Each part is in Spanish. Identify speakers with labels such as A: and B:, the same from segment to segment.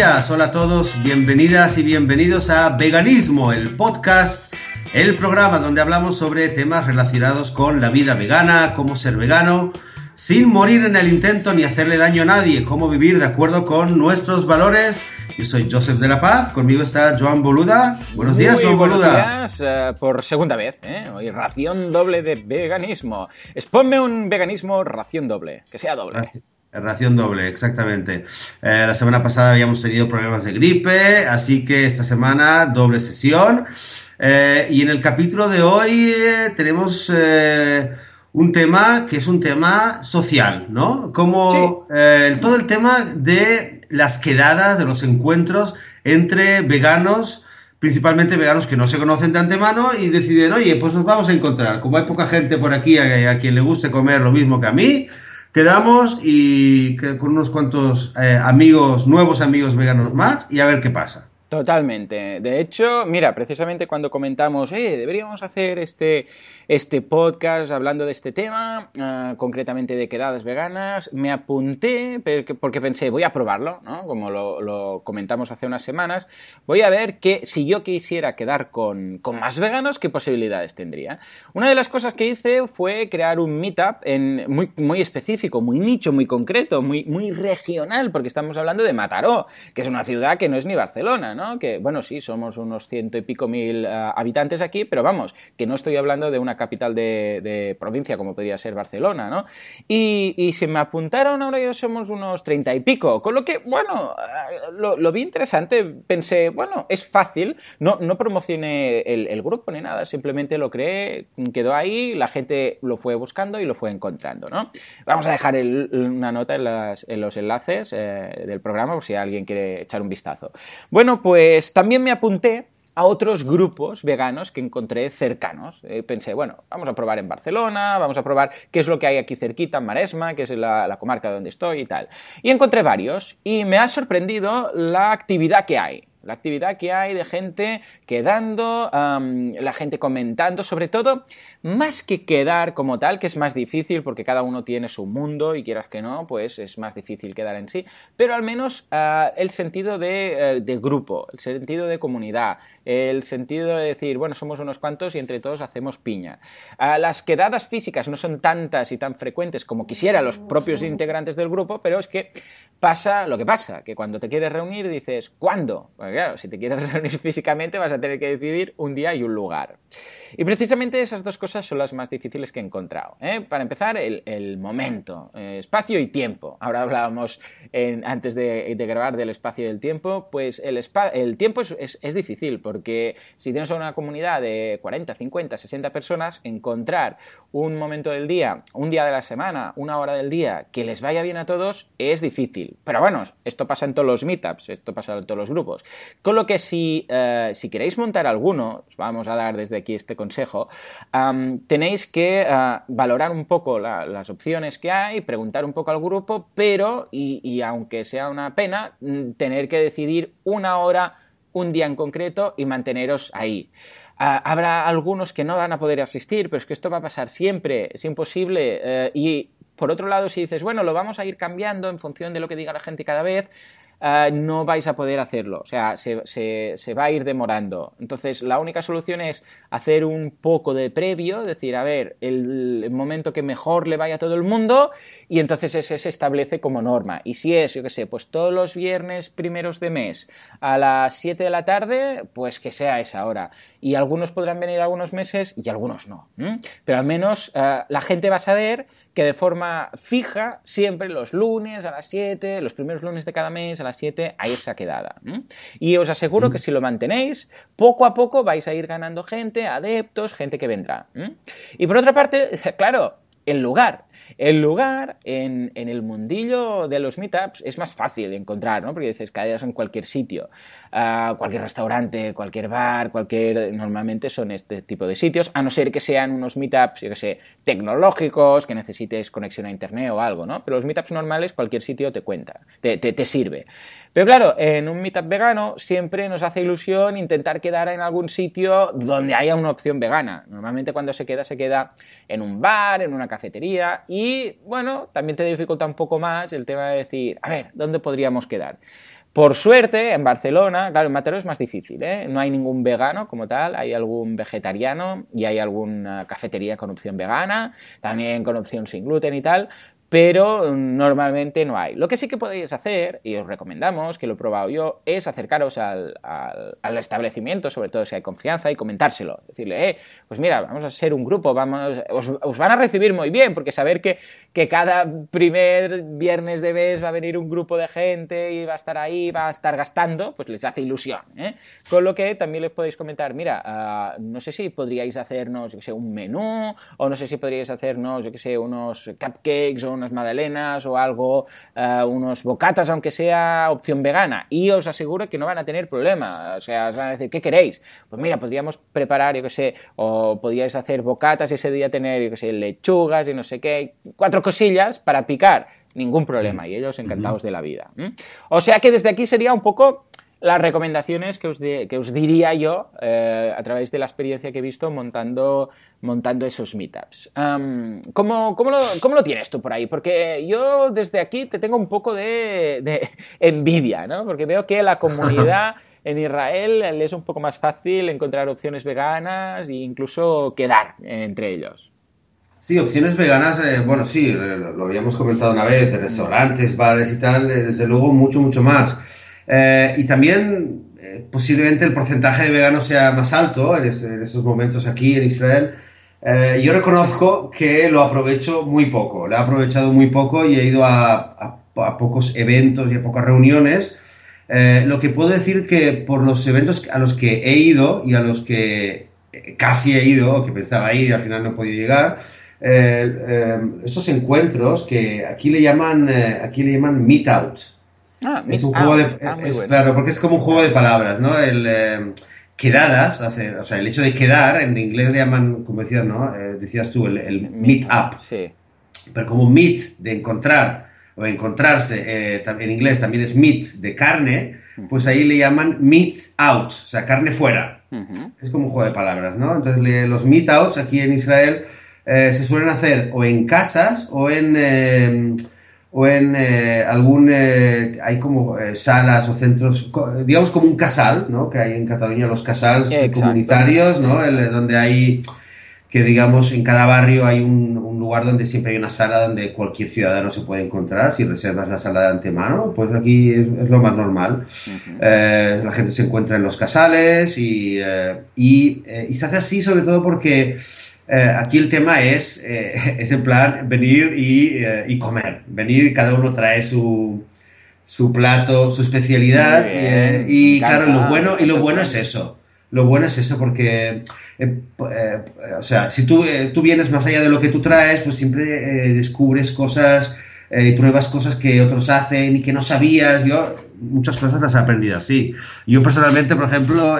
A: buenos días, hola a todos, bienvenidas y bienvenidos a Veganismo, el podcast, el programa donde hablamos sobre temas relacionados con la vida vegana, cómo ser vegano, sin morir en el intento ni hacerle daño a nadie, cómo vivir de acuerdo con nuestros valores. Yo soy Joseph de la Paz, conmigo está Joan Boluda. Buenos días,
B: Muy
A: Joan
B: buenos
A: Boluda.
B: días, eh, por segunda vez, ¿eh? Hoy ración doble de veganismo. Exponme un veganismo ración doble, que sea doble.
A: Ración doble, exactamente. Eh, la semana pasada habíamos tenido problemas de gripe, así que esta semana doble sesión. Eh, y en el capítulo de hoy eh, tenemos un tema que es un tema social, ¿no? Como todo el tema de las quedadas, de los encuentros entre veganos, principalmente veganos que no se conocen de antemano y deciden, oye, pues nos vamos a encontrar. Como hay poca gente por aquí a, a quien le guste comer lo mismo que a mí, quedamos y con unos cuantos eh, amigos, nuevos amigos veganos más y a ver qué pasa.
B: Totalmente. De hecho, mira, precisamente cuando comentamos, eh, deberíamos hacer este, este podcast hablando de este tema, ah, concretamente de quedadas veganas, me apunté porque, pensé, voy a probarlo, ¿no? Como lo, lo comentamos hace unas semanas, voy a ver que si yo quisiera quedar con, con más veganos, ¿qué posibilidades tendría? Una de las cosas que hice fue crear un meetup en, muy, muy específico, muy nicho, muy concreto, muy, muy regional, porque estamos hablando de Mataró, que es una ciudad que no es ni Barcelona, ¿no? Que, bueno, sí, somos unos ciento y pico mil ah, habitantes aquí, pero vamos, que no estoy hablando de una capital de, provincia como podría ser Barcelona, ¿no? Y, y se me apuntaron, ahora ya somos unos treinta y pico, con lo que, bueno, ah, lo, vi interesante, pensé, bueno, es fácil, no, no promocioné el, grupo ni nada, simplemente lo creé, quedó ahí, la gente lo fue buscando y lo fue encontrando, ¿no? Vamos a dejar una nota en los enlaces eh, del programa por si alguien quiere echar un vistazo. Bueno, pues también me apunté a otros grupos veganos que encontré cercanos. Eh, pensé, bueno, vamos a probar en Barcelona, vamos a probar qué es lo que hay aquí cerquita, en Maresma, que es la, comarca donde estoy y tal. Y encontré varios y me ha sorprendido la actividad que hay. La actividad que hay de gente quedando, la gente comentando, sobre todo, más que quedar como tal, que es más difícil porque cada uno tiene su mundo y quieras que no, pues es más difícil quedar en sí, pero al menos ah, el sentido de, eh, de grupo, el sentido de comunidad, el sentido de decir, bueno, somos unos cuantos y entre todos hacemos piña. Ah, las quedadas físicas no son tantas y tan frecuentes como quisiera los propios integrantes del grupo, pero es que pasa lo que pasa, que cuando te quieres reunir dices, ¿cuándo? Porque claro, si te quieres reunir físicamente vas a tener que decidir un día y un lugar. Y precisamente esas dos cosas son las más difíciles que he encontrado. ¿eh? Para empezar, el, momento, eh, espacio y tiempo. Ahora hablábamos antes de, grabar del espacio y del tiempo, pues el, el tiempo es- es difícil porque si tienes una comunidad de 40, 50, 60 personas, encontrar un momento del día, un día de la semana, una hora del día que les vaya bien a todos es difícil. Pero bueno, esto pasa en todos los meetups, esto pasa en todos los grupos. Con lo que si, eh, si queréis montar alguno, os vamos a dar desde aquí este consejo, tenéis que ah, valorar un poco la- las opciones que hay, preguntar un poco al grupo, pero, y, y aunque sea una pena, mm, tener que decidir una hora, un día en concreto y manteneros ahí. Ah, habrá algunos que no van a poder asistir, pero es que esto va a pasar siempre, es imposible. eh, y por otro lado, si dices, bueno, lo vamos a ir cambiando en función de lo que diga la gente cada vez, ah, no vais a poder hacerlo. O sea, se, se- va a ir demorando. Entonces, la única solución es hacer un poco de previo, decir, a ver, el, momento que mejor le vaya a todo el mundo, y entonces ese se establece como norma. Y si es, yo qué sé, pues todos los viernes primeros de mes a las 7 de la tarde, pues que sea esa hora. Y algunos podrán venir algunos meses y algunos no. Pero al menos ah, la gente va a saber que de forma fija, siempre los lunes a las 7, los primeros lunes de cada mes a las 7, hay esa quedada. Y os aseguro que si lo mantenéis, poco a poco vais a ir ganando gente, adeptos, gente que vendrá. Y por otra parte, claro, el lugar. El lugar en, en el mundillo de los meetups es más fácil de encontrar, ¿no? Porque dices, caes en cualquier sitio, ah, cualquier restaurante, cualquier bar, cualquier. Normalmente son este tipo de sitios, a no ser que sean unos meetups, yo que sé, tecnológicos, que necesites conexión a internet o algo, ¿no? Pero los meetups normales, cualquier sitio te cuenta, te, te, te sirve. Pero claro, en un meetup vegano siempre nos hace ilusión intentar quedar en algún sitio donde haya una opción vegana. Normalmente cuando se queda, se queda en un bar, en una cafetería y, bueno, también te dificulta un poco más el tema de decir, a ver, ¿dónde podríamos quedar? Por suerte, en Barcelona, claro, en Mataró es más difícil, ¿eh? No hay ningún vegano como tal, hay algún vegetariano y hay alguna cafetería con opción vegana, también con opción sin gluten y tal, pero normalmente no hay. Lo que sí que podéis hacer, y os recomendamos, que lo he probado yo, es acercaros al, establecimiento, sobre todo si hay confianza, y comentárselo. Decirle, eh, pues mira, vamos a ser un grupo, vamos, os, van a recibir muy bien, porque saber que, que, cada primer viernes de mes va a venir un grupo de gente y va a estar ahí, va a estar gastando, pues les hace ilusión. ¿eh? Con lo que también les podéis comentar, mira, ah, no sé si podríais hacernos, yo que sé, un menú, o no sé si podríais hacernos, yo que sé, unos cupcakes o unas magdalenas o algo, eh, unos bocatas, aunque sea opción vegana, y os aseguro que no van a tener problema. O sea, os van a decir, ¿qué queréis? Pues mira, podríamos preparar, yo que sé, o podríais hacer bocatas y ese día tener, yo que sé, lechugas y no sé qué, cuatro cosillas para picar. Ningún problema, y ellos encantados de la vida. O sea que desde aquí sería un poco las recomendaciones que os, que os diría yo eh, a través de la experiencia que he visto montando, montando esos meetups. ¿cómo, cómo, lo, tienes tú por ahí? Porque yo desde aquí te tengo un poco de, envidia, ¿no? Porque veo que la comunidad en Israel es un poco más fácil encontrar opciones veganas e incluso quedar entre ellos.
A: Sí, opciones veganas, eh, bueno, sí, lo, habíamos comentado una vez, restaurantes, bares y tal, eh, desde luego mucho, mucho más. Eh, y también eh, posiblemente el porcentaje de veganos sea más alto en, estos momentos aquí en Israel. Eh, yo reconozco que lo aprovecho muy poco, lo he aprovechado muy poco y he ido a, pocos eventos y a pocas reuniones. lo que puedo decir que por los eventos a los que he ido y a los que casi he ido, que pensaba ir y al final no he podido llegar, esos encuentros que aquí le llaman, aquí le llaman meetouts. Ah, es un juego de. Ah, claro, porque es como un juego de palabras, ¿no? El. Eh, quedadas, o sea, el hecho de quedar, en inglés le llaman, como decías, ¿no? Eh, decías tú, el, meet up. Sí. Pero como meet, de encontrar, o encontrarse, eh, en inglés también es meat, de carne, pues ahí le llaman meet out, o sea, carne fuera. Es como un juego de palabras, ¿no? Entonces, los meet outs aquí en Israel se suelen hacer o en casas o en o en eh, algún, eh, hay como eh, salas o centros, digamos como un casal, ¿no? Que hay en Cataluña los casals comunitarios, ¿no? donde hay, que digamos, en cada barrio hay un, lugar donde siempre hay una sala donde cualquier ciudadano se puede encontrar, si reservas la sala de antemano, pues aquí es, lo más normal. la gente se encuentra en los casales y, y, y se hace así sobre todo porque... Eh, aquí el tema es, eh, es en plan venir eh, y, comer. Venir y cada uno trae su, su plato, su especialidad. y claro, lo bueno, y lo bueno es eso. Lo bueno es eso porque, o sea, si tú, tú vienes más allá de lo que tú traes, pues siempre descubres cosas y pruebas cosas que otros hacen y que no sabías. Yo muchas cosas las he aprendido así. Yo personalmente, por ejemplo,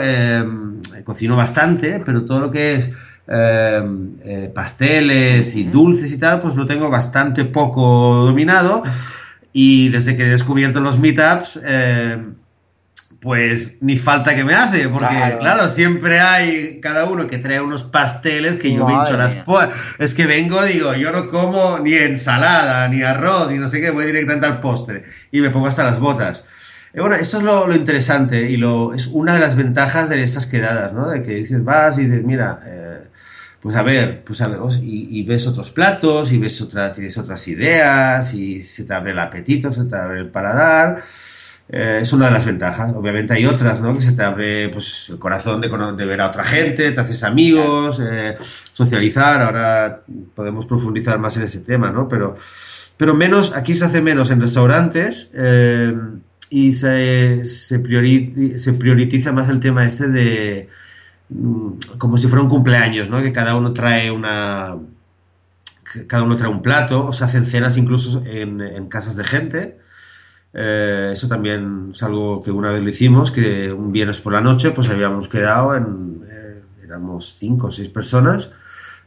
A: cocino bastante, pero todo lo que es Em, eh, pasteles y dulces y tal, pues lo tengo bastante poco dominado. Y desde que he descubierto los meetups, em, pues ni falta que me hace, porque claro. siempre hay cada uno que trae unos pasteles que yo pincho las Es que vengo, digo, yo no como ni ensalada, ni arroz, ni no sé qué, voy directamente al postre y me pongo hasta las botas. Y bueno, esto es lo, interesante y lo, es una de las ventajas de estas quedadas, ¿no? De que dices, vas y dices, mira, eh, pues a ver, pues a ver, y, ves otros platos, y ves otra, tienes otras ideas, y se te abre el apetito, se te abre el paladar. Eh, es una de las ventajas. Obviamente hay otras, ¿no? Que se te abre pues, el corazón de, de ver a otra gente, te haces amigos, eh, socializar. Ahora podemos profundizar más en ese tema, ¿no? Pero, pero menos, aquí se hace menos en restaurantes eh, y se, se, se prioriza más el tema este de como si fuera un cumpleaños, ¿no? Que cada uno trae una. Cada uno trae un plato, o se hacen cenas incluso en, casas de gente. Eh, eso también es algo que una vez lo hicimos, que un viernes por la noche, pues habíamos quedado en. Eh, éramos cinco o seis personas.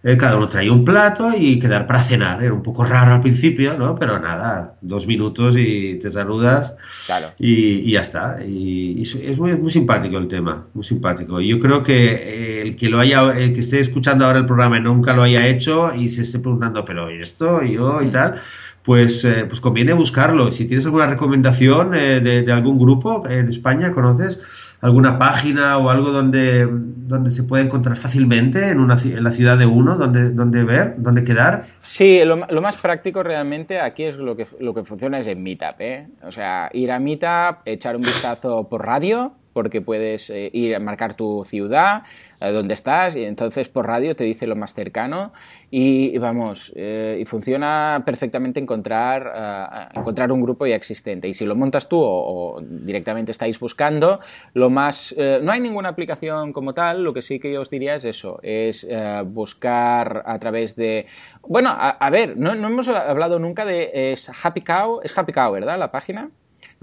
A: Eh, cada uno traía un plato y quedar para cenar. Era un poco raro al principio, ¿no? Pero nada, dos minutos y te saludas
B: Claro.
A: y, y ya está. Y, y es muy, muy simpático el tema, muy simpático. Yo creo que eh, el que lo haya, el que esté escuchando ahora el programa y nunca lo haya hecho y se esté preguntando, pero ¿y esto? ¿Y yo? y tal, pues, eh, pues conviene buscarlo. Si tienes alguna recomendación eh, de, de algún grupo en España, ¿conoces? Alguna página o algo donde, donde se puede encontrar fácilmente en, una, en la ciudad de uno, donde, donde ver, donde quedar.
B: Sí, lo, lo más práctico realmente aquí es lo que, lo que funciona es en Meetup, ¿eh? O sea, ir a Meetup, echar un vistazo por radio, porque puedes eh, ir a marcar tu ciudad, eh, donde estás, y entonces por radio te dice lo más cercano y, vamos, eh, y funciona perfectamente encontrar, eh, encontrar un grupo ya existente. Y si lo montas tú o, directamente estáis buscando, lo más... no hay ninguna aplicación como tal, lo que sí que yo os diría es eso, es buscar a través de... Bueno, a, a ver, no, no hemos hablado nunca de... Es Happy Cow, es Happy Cow, ¿verdad? La página.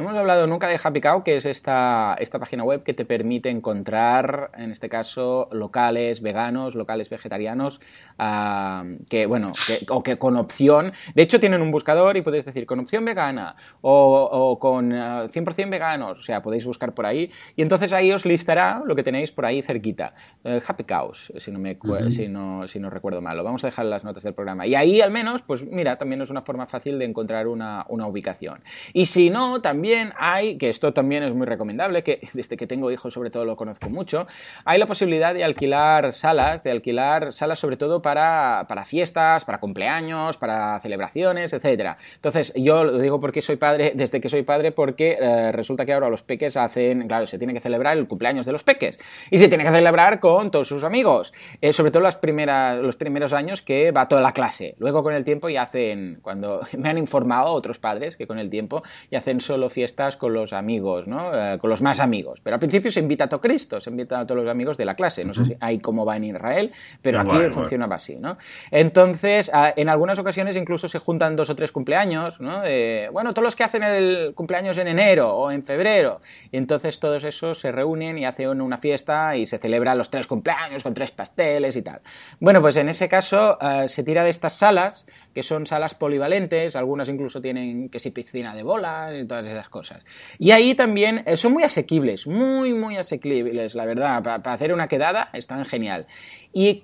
B: No hemos hablado nunca de Happy Cow, que es esta, esta página web que te permite encontrar, en este caso, locales veganos, locales vegetarianos, ah, que, bueno, que- o que con opción, de hecho tienen un buscador y podéis decir con opción vegana o, o con ah, 100% veganos, o sea, podéis buscar por ahí y entonces ahí os listará lo que tenéis por ahí cerquita. Eh, Happy Cows, si no, me, si, no, si no recuerdo mal, lo vamos a dejar en las notas del programa. Y ahí al menos, pues mira, también es una forma fácil de encontrar una, una ubicación. Y si no, también hay, que esto también es muy recomendable, que desde que tengo hijos sobre todo lo conozco mucho, hay la posibilidad de alquilar salas, de alquilar salas sobre todo para, para fiestas, para cumpleaños, para celebraciones, etcétera. Entonces, yo lo digo porque soy padre, desde que soy padre, porque eh, resulta que ahora los peques hacen, claro, se tiene que celebrar el cumpleaños de los peques y se tiene que celebrar con todos sus amigos, eh, sobre todo las primeras, los primeros años que va toda la clase. Luego con el tiempo ya hacen, cuando me han informado otros padres que con el tiempo ya hacen solo fiestas con los amigos, ¿no? Eh, con los más amigos. Pero al principio se invita a todo Cristo, se invita a todos los amigos de la clase. No sé si hay cómo va en Israel, pero aquí
A: Igual,
B: funcionaba así, ¿no? Entonces, a- en algunas ocasiones incluso se juntan dos o tres cumpleaños, ¿no? De, bueno, todos los que hacen el cumpleaños en enero o en febrero. Y entonces todos esos se reúnen y hacen una fiesta y se celebran los tres cumpleaños con tres pasteles y tal. Bueno, pues en ese caso eh, se tira de estas salas, que son salas polivalentes, algunas incluso tienen que si piscina de bola y todas esas cosas. Y ahí también eh, son muy asequibles, muy, muy asequibles, la verdad. Para hacer una quedada están genial. Y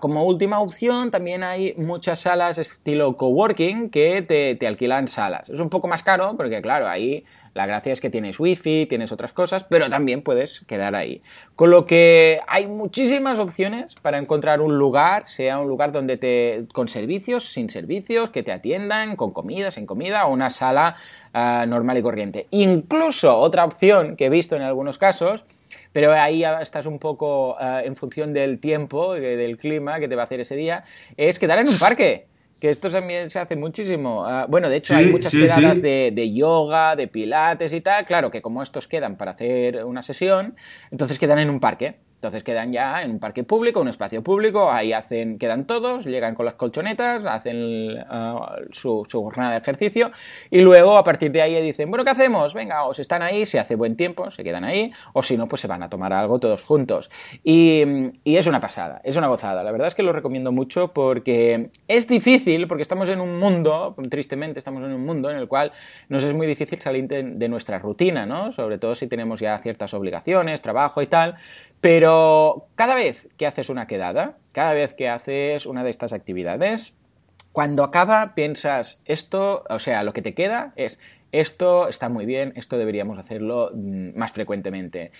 B: como última opción también hay muchas salas estilo coworking que te, te alquilan salas. Es un poco más caro porque claro, ahí la gracia es que tienes wifi, tienes otras cosas, pero también puedes quedar ahí. Con lo que hay muchísimas opciones para encontrar un lugar, sea un lugar donde te con servicios, sin servicios, que te atiendan, con comida, sin comida, o una sala ah, normal y corriente. Incluso otra opción que he visto en algunos casos pero ahí ya estás un poco eh, en función del tiempo, eh, del clima que te va a hacer ese día, es quedar en un parque. Que esto también se hace muchísimo. Ah, bueno, de hecho,
A: Sí,
B: hay muchas
A: sí,
B: quedadas
A: sí.
B: de, de yoga, de pilates y tal. Claro que como estos quedan para hacer una sesión, entonces quedan en un parque. Entonces quedan ya en un parque público, un espacio público, ahí hacen, quedan todos, llegan con las colchonetas, hacen ah, su, jornada de ejercicio y luego a partir de ahí dicen, bueno, ¿qué hacemos? Venga, o si están ahí, si hace buen tiempo, se quedan ahí, o si no, pues se van a tomar algo todos juntos. Y, y es una pasada, es una gozada. La verdad es que lo recomiendo mucho porque es difícil, porque estamos en un mundo, tristemente estamos en un mundo en el cual nos es muy difícil salir de, de nuestra rutina, ¿no? Sobre todo si tenemos ya ciertas obligaciones, trabajo y tal. Pero cada vez que haces una quedada, cada vez que haces una de estas actividades, cuando acaba piensas, esto, o sea, lo que te queda es, esto está muy bien, esto deberíamos hacerlo mm, más frecuentemente.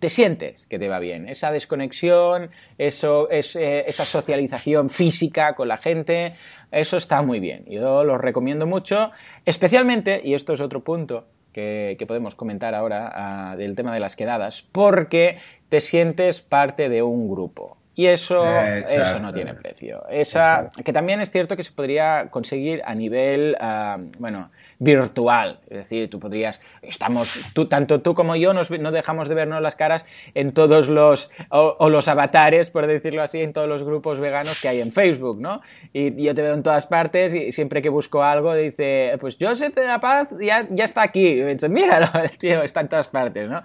B: Te sientes que te va bien, esa desconexión, eso, es, eh, esa socialización física con la gente, eso está muy bien. Yo lo recomiendo mucho, especialmente, y esto es otro punto, que, que podemos comentar ahora ah, del tema de las quedadas, porque te sientes parte de un grupo. Y eso, eso no tiene precio. Esa, que también es cierto que se podría conseguir a nivel, ah, bueno, virtual. Es decir, tú podrías, estamos, tanto tú como yo nos, no dejamos de vernos las caras en todos los, o, los avatares, por decirlo así, en todos los grupos veganos que hay en Facebook, ¿no? Y yo te veo en todas partes y siempre que busco algo dice, pues Joseph de la Paz ya, ya está aquí. Y pienso, míralo, tío, está en todas partes, ¿no?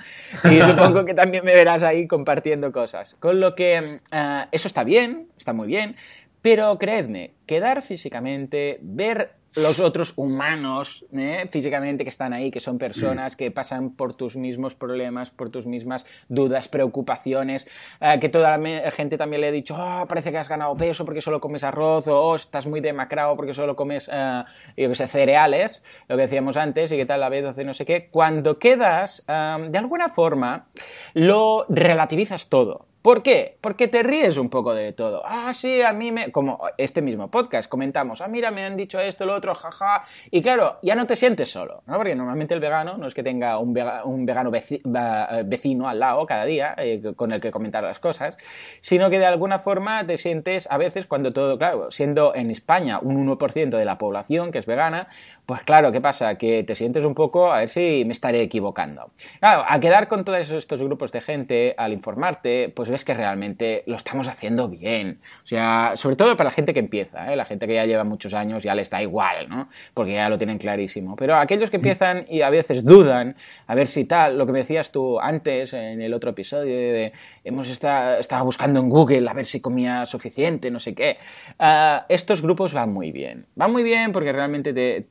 B: Y supongo que también me verás ahí compartiendo cosas. Con lo que eh, eso está bien, está muy bien, Pero creedme, quedar físicamente, ver los otros humanos ¿eh? físicamente que están ahí, que son personas que pasan por tus mismos problemas, por tus mismas dudas, preocupaciones, eh, que toda la gente también le ha dicho, oh, parece que has ganado peso porque solo comes arroz, o oh, estás muy demacrado porque solo comes, eh, yo sé, cereales, lo que decíamos antes, y que tal la B12, no sé qué, cuando quedas, de alguna forma, lo relativizas todo. ¿Por qué? Porque te ríes un poco de todo. Ah, sí, a mí me... Como este mismo podcast, comentamos, ah, mira, me han dicho esto, lo otro, jaja. Y claro, ya no te sientes solo, ¿no? Porque normalmente el vegano no es que tenga un, vegano vecino al lado cada día eh, con el que comentar las cosas, sino que de alguna forma te sientes a veces cuando todo, claro, siendo en España un 1% de la población que es vegana, pues claro, ¿qué pasa? Que te sientes un poco, a ver si me estaré equivocando. Claro, al quedar con todos estos grupos de gente, al informarte, pues ves que realmente lo estamos haciendo bien. O sea, sobre todo para la gente que empieza, ¿eh? la gente que ya lleva muchos años ya les da igual, ¿no? Porque ya lo tienen clarísimo. Pero aquellos que empiezan y a veces dudan, a ver si tal, lo que me decías tú antes en el otro episodio de, hemos estado, buscando en Google a ver si comía suficiente, no sé qué. Ah, estos grupos van muy bien. Van muy bien porque realmente te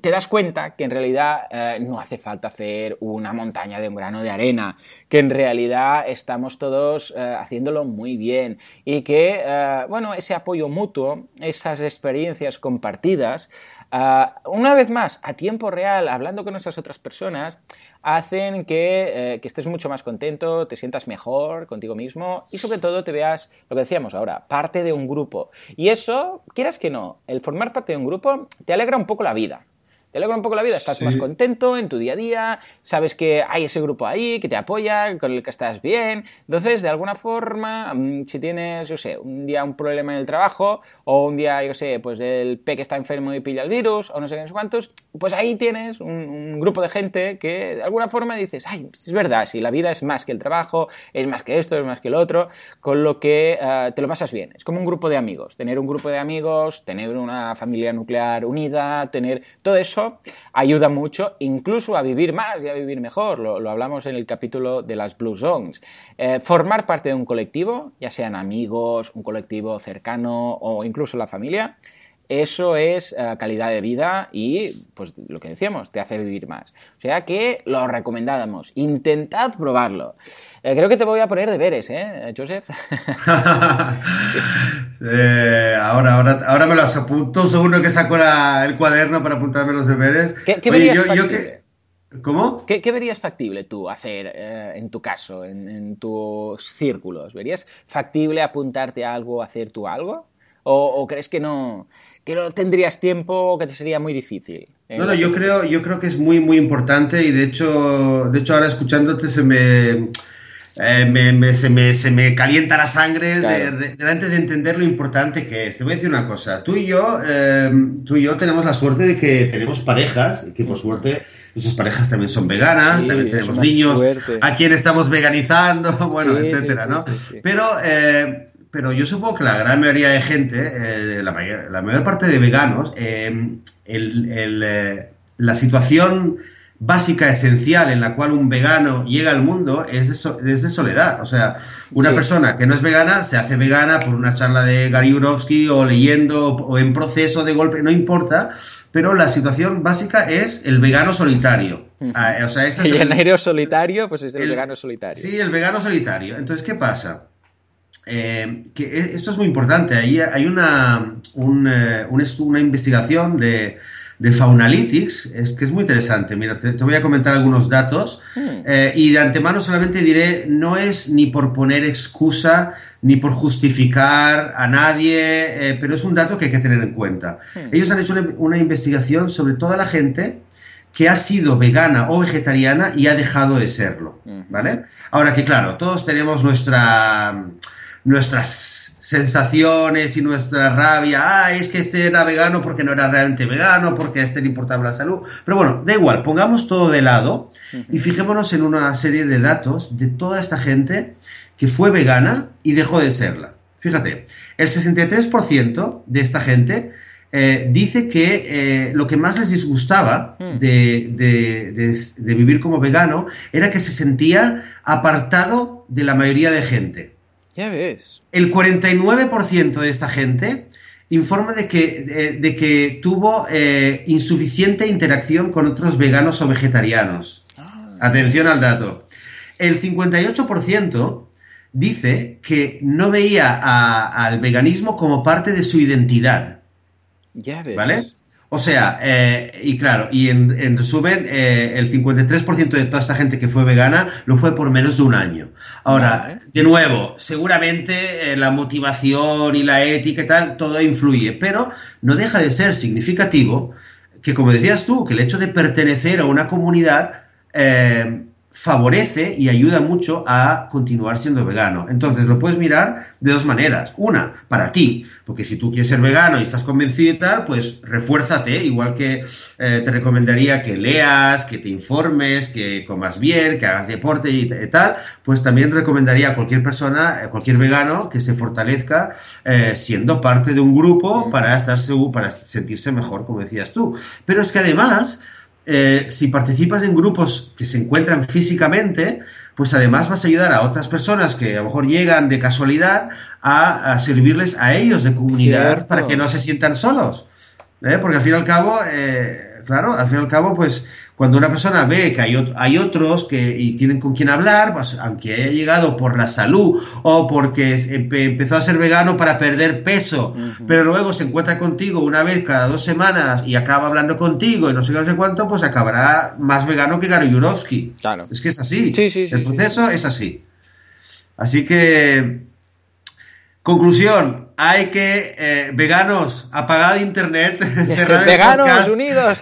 B: te das cuenta que en realidad eh, no hace falta hacer una montaña de un grano de arena, que en realidad estamos todos eh, haciéndolo muy bien y que, eh, bueno, ese apoyo mutuo, esas experiencias compartidas, una vez más, a tiempo real, hablando con esas otras personas, hacen que, que, estés mucho más contento, te sientas mejor contigo mismo y sobre todo te veas, lo que decíamos ahora, parte de un grupo. Y eso, quieras que no, el formar parte de un grupo te alegra un poco la vida. Te alegra un poco la vida, estás más contento en tu día a día, sabes que hay ese grupo ahí que te apoya, con el que estás bien. Entonces, de alguna forma, mm, si tienes, yo sé, un día un problema en el trabajo, o un día, yo sé, pues el que está enfermo y pilla el virus, o no sé qué, cuántos, pues ahí tienes un, grupo de gente que de alguna forma dices, ay, es verdad, si la vida es más que el trabajo, es más que esto, es más que el otro, con lo que eh, te lo pasas bien. Es como un grupo de amigos, tener un grupo de amigos, tener una familia nuclear unida, tener todo eso ayuda mucho incluso a vivir más y a vivir mejor. Lo, hablamos en el capítulo de las Blue Zones. Eh, formar parte de un colectivo, ya sean amigos, un colectivo cercano o incluso la familia, eso es eh, calidad de vida y, pues lo que decíamos, te hace vivir más. O sea que lo recomendamos. Intentad probarlo. Eh, creo que te voy a poner deberes, ¿eh, Joseph?
A: eh, ahora, ahora, ahora me los apunto. Seguro que saco el cuaderno para apuntarme los deberes.
B: ¿Qué, verías factible?
A: ¿Cómo?
B: ¿Qué, verías factible tú hacer eh, en tu caso, en, tus círculos? ¿Verías factible apuntarte a algo, hacer tú algo? ¿O, crees que no, que no tendrías tiempo o que te sería muy difícil?
A: No, no, yo creo, yo creo que es muy, muy importante y de hecho, de hecho ahora escuchándote se me eh, me, se, me, se, me, calienta la sangre delante de, entender lo importante que es. Te voy a decir una cosa, tú y yo, eh, tú y yo tenemos la suerte de que tenemos parejas, y que por suerte esas parejas también son veganas, también tenemos niños a quien estamos veganizando, bueno, etcétera, ¿no? Pero, eh, pero yo supongo que la gran mayoría de gente, la, mayor, la, mayor, parte de veganos, el, el, la situación básica, esencial, en la cual un vegano llega al mundo es de, de soledad. O sea, una persona que no es vegana se hace vegana por una charla de Gary Urovsky o leyendo o en proceso de golpe, no importa, pero la situación básica es el vegano solitario.
B: Ah, o sea, es el solitario, pues es el, vegano solitario.
A: Sí, el vegano solitario. Entonces, ¿qué pasa? Eh, que e, esto es muy importante. Ahí hay una, eh, una investigación de de Faunalytics, es que es muy interesante. Mira, te, voy a comentar algunos datos hmm. eh, y de antemano solamente diré, no es ni por poner excusa ni por justificar a nadie, eh, pero es un dato que hay que tener en cuenta. Hmm. Ellos han hecho una, investigación sobre toda la gente que ha sido vegana o vegetariana y ha dejado de serlo. ¿vale? Ahora que claro, todos tenemos nuestra, nuestras sensaciones y nuestra rabia, ah, es que este era vegano porque no era realmente vegano, porque a este le importaba la salud. Pero bueno, da igual, pongamos todo de lado y fijémonos en una serie de datos de toda esta gente que fue vegana y dejó de serla. Fíjate, el 63% de esta gente eh, dice que eh, lo que más les disgustaba hmm. de, de vivir como vegano era que se sentía apartado de la mayoría de gente.
B: Ya ves.
A: El 49% de esta gente informa de que, de, que tuvo eh, insuficiente interacción con otros veganos o vegetarianos. Ah. Atención al dato. El 58% dice que no veía al veganismo como parte de su identidad.
B: Ya ves.
A: ¿Vale? O sea, eh, y claro, y en, resumen, eh, el 53% de toda esta gente que fue vegana lo fue por menos de un año. Ahora, de nuevo, seguramente eh, la motivación y la ética y tal, todo influye, pero no deja de ser significativo que, como decías tú, que el hecho de pertenecer a una comunidad favorece y ayuda mucho a continuar siendo vegano. Entonces lo puedes mirar de dos maneras. Una, para ti, porque si tú quieres ser vegano y estás convencido y tal, pues refuérzate, igual que eh, te recomendaría que leas, que te informes, que comas bien, que hagas deporte y, tal, pues también recomendaría a cualquier persona, a cualquier vegano, que se fortalezca eh, siendo parte de un grupo para estar seguro, para sentirse mejor, como decías tú. Pero es que además eh, si participas en grupos que se encuentran físicamente, pues además vas a ayudar a otras personas que a lo mejor llegan de casualidad a, servirles a ellos de comunidad para que no se sientan solos. ¿eh? Porque al fin y al cabo, eh, claro, al fin y al cabo, pues cuando una persona ve que hay, hay otros que y tienen con quien hablar, pues, aunque haya llegado por la salud o porque empezó a ser vegano para perder peso, pero luego se encuentra contigo una vez cada dos semanas y acaba hablando contigo y no sé qué, no sé cuánto, pues acabará más vegano que Garo Yurovsky.
B: Claro.
A: Es que es así.
B: Sí, sí,
A: El proceso es así. Así que, conclusión, hay que, eh, veganos, apagad internet, cerrad
B: Veganos unidos.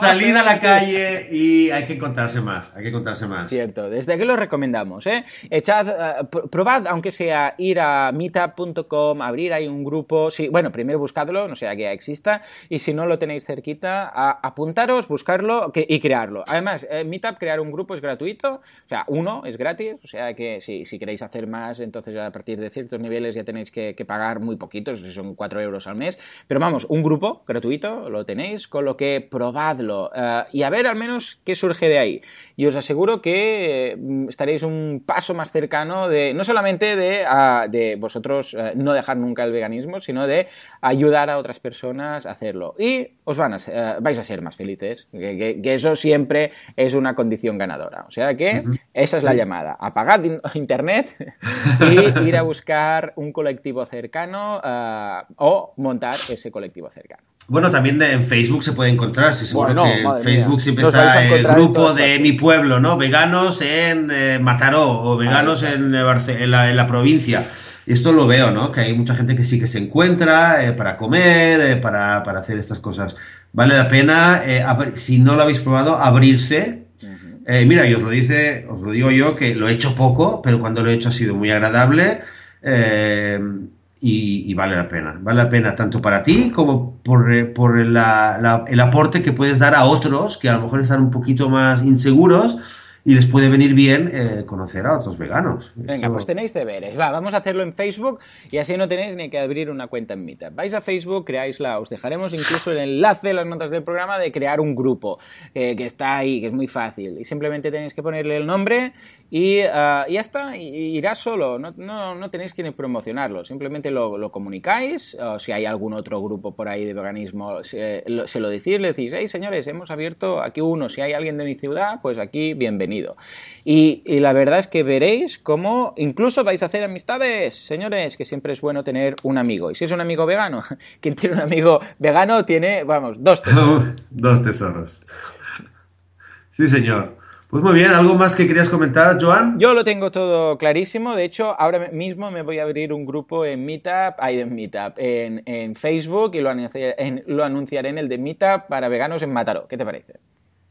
A: salid a la calle y hay que encontrarse más, hay que encontrarse más.
B: Cierto, desde aquí lo recomendamos, ¿eh? Echad, eh, probad, aunque sea ir a meetup.com, abrir ahí un grupo, sí, bueno, primero buscadlo, no sea que ya exista, y si no lo tenéis cerquita, apuntaros, buscarlo y crearlo. Además, eh, Meetup, crear un grupo es gratuito, o sea, uno es gratis, o sea que si, si queréis hacer más, entonces a partir de ciertos niveles ya tenéis que, que pagar muy poquitos, son 4 euros al mes. Pero vamos, un grupo gratuito lo tenéis, con lo que probadlo eh, y a ver al menos qué surge de ahí. Y os aseguro que mm, estaréis un paso más cercano de, no solamente de, de vosotros eh, no dejar nunca el veganismo, sino de ayudar a otras personas a hacerlo. Y os van a eh, vais a ser más felices, que, eso siempre es una condición ganadora. O sea que esa es la llamada. Apagad internet y ir a buscar un colectivo cercano eh, o montar ese colectivo cercano.
A: Bueno, también en Facebook se puede encontrar, si seguro que en Facebook siempre está el grupo de mi pueblo, ¿no? Veganos en eh, Mazaró o veganos en, en, la, provincia. Y esto lo veo, ¿no? Que hay mucha gente que sí que se encuentra eh, para comer, para, para, hacer estas cosas. Vale la pena, si no lo habéis probado, abrirse. mira, y os lo dice, os lo digo yo, que lo he hecho poco, pero cuando lo he hecho ha sido muy agradable y, vale la pena. Vale la pena tanto para ti como por, por el aporte que puedes dar a otros que a lo mejor están un poquito más inseguros y les puede venir bien eh, conocer a otros veganos.
B: Venga, pues tenéis deberes. Va, vamos a hacerlo en Facebook y así no tenéis ni que abrir una cuenta en Meetup. Vais a Facebook, creáisla, os dejaremos incluso el enlace en las notas del programa de crear un grupo eh, que está ahí, que es muy fácil. Y simplemente tenéis que ponerle el nombre y uh, ya está, y, irá solo, no, no, no, tenéis que promocionarlo, simplemente lo, lo, comunicáis, o si hay algún otro grupo por ahí de veganismo, se, lo, se lo decís, le decís, hey señores, hemos abierto aquí uno, si hay alguien de mi ciudad, pues aquí bienvenido. Y, y, la verdad es que veréis cómo incluso vais a hacer amistades, señores, que siempre es bueno tener un amigo. Y si es un amigo vegano, quien tiene un amigo vegano tiene, vamos, dos tesoros.
A: dos tesoros. Sí, señor. Pues muy bien, ¿algo más que querías comentar, Joan?
B: Yo lo tengo todo clarísimo. De hecho, ahora mismo me voy a abrir un grupo en Meetup, hay en Meetup, en, Facebook y lo anunciaré, en, lo anunciaré en el de Meetup para veganos en Mataró. ¿Qué te parece?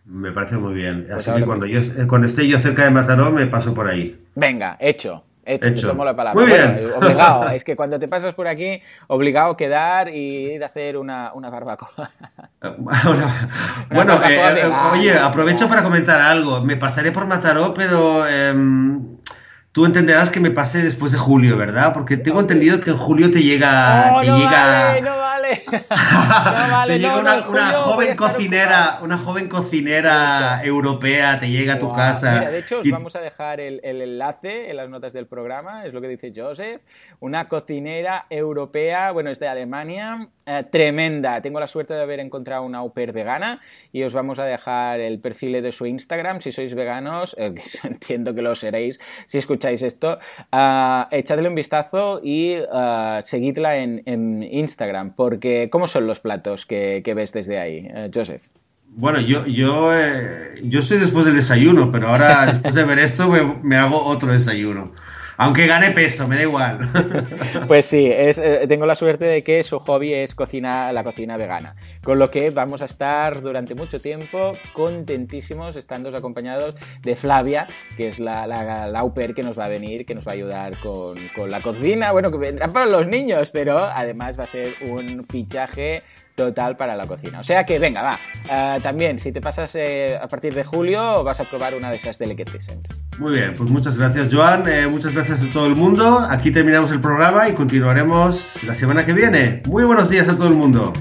A: Me parece muy bien. Pues Así que cuando, yo, cuando esté yo cerca de Mataró me paso por ahí.
B: Venga, hecho. Hecho,
A: Hecho.
B: Te tomo la palabra.
A: Muy bien.
B: obligado, es que cuando te pasas por aquí, obligado a quedar y ir a hacer una, una barbacoa.
A: bueno, eh, eh, oye, aprovecho para comentar algo. Me pasaré por Mataró, pero em, tú entenderás que me pase después de julio, ¿verdad? Porque tengo entendido que en julio te llega.
B: Oh,
A: te
B: no
A: llega
B: vale, no vale. Vale. No vale,
A: te llega
B: no,
A: una,
B: no,
A: joven cocinera, una joven cocinera europea, te llega a tu casa.
B: Mira, de hecho, os
A: y-
B: vamos a dejar el, el enlace en las notas del programa, es lo que dice Joseph. Una cocinera europea, bueno, es de Alemania, eh, tremenda. Tengo la suerte de haber encontrado una au vegana y os vamos a dejar el perfil de su Instagram. Si sois veganos, eh, entiendo que lo seréis si escucháis esto, ah, echadle un vistazo y seguidla en, en Instagram, porque ¿cómo son los platos que, que ves desde ahí, eh, Joseph?
A: Bueno, yo, yo, eh, yo estoy después del desayuno, pero ahora después de ver esto me hago otro desayuno. Aunque gane peso, me da igual.
B: Pues sí, eh, tengo la suerte de que su hobby es cocina, la cocina vegana. Con lo que vamos a estar durante mucho tiempo contentísimos estando acompañados de Flavia, que es la, la, la au pair que nos va a venir, que nos va a ayudar con, con la cocina. Bueno, que vendrá para los niños, pero además va a ser un fichaje total para la cocina. O sea que, venga, va. Eh, también, si te pasas eh, a partir de julio, vas a probar una de esas delicatessens.
A: Muy bien, pues muchas gracias, Joan. eh, muchas gracias a todo el mundo. Aquí terminamos el programa y continuaremos la semana que viene. Muy buenos días a todo el mundo.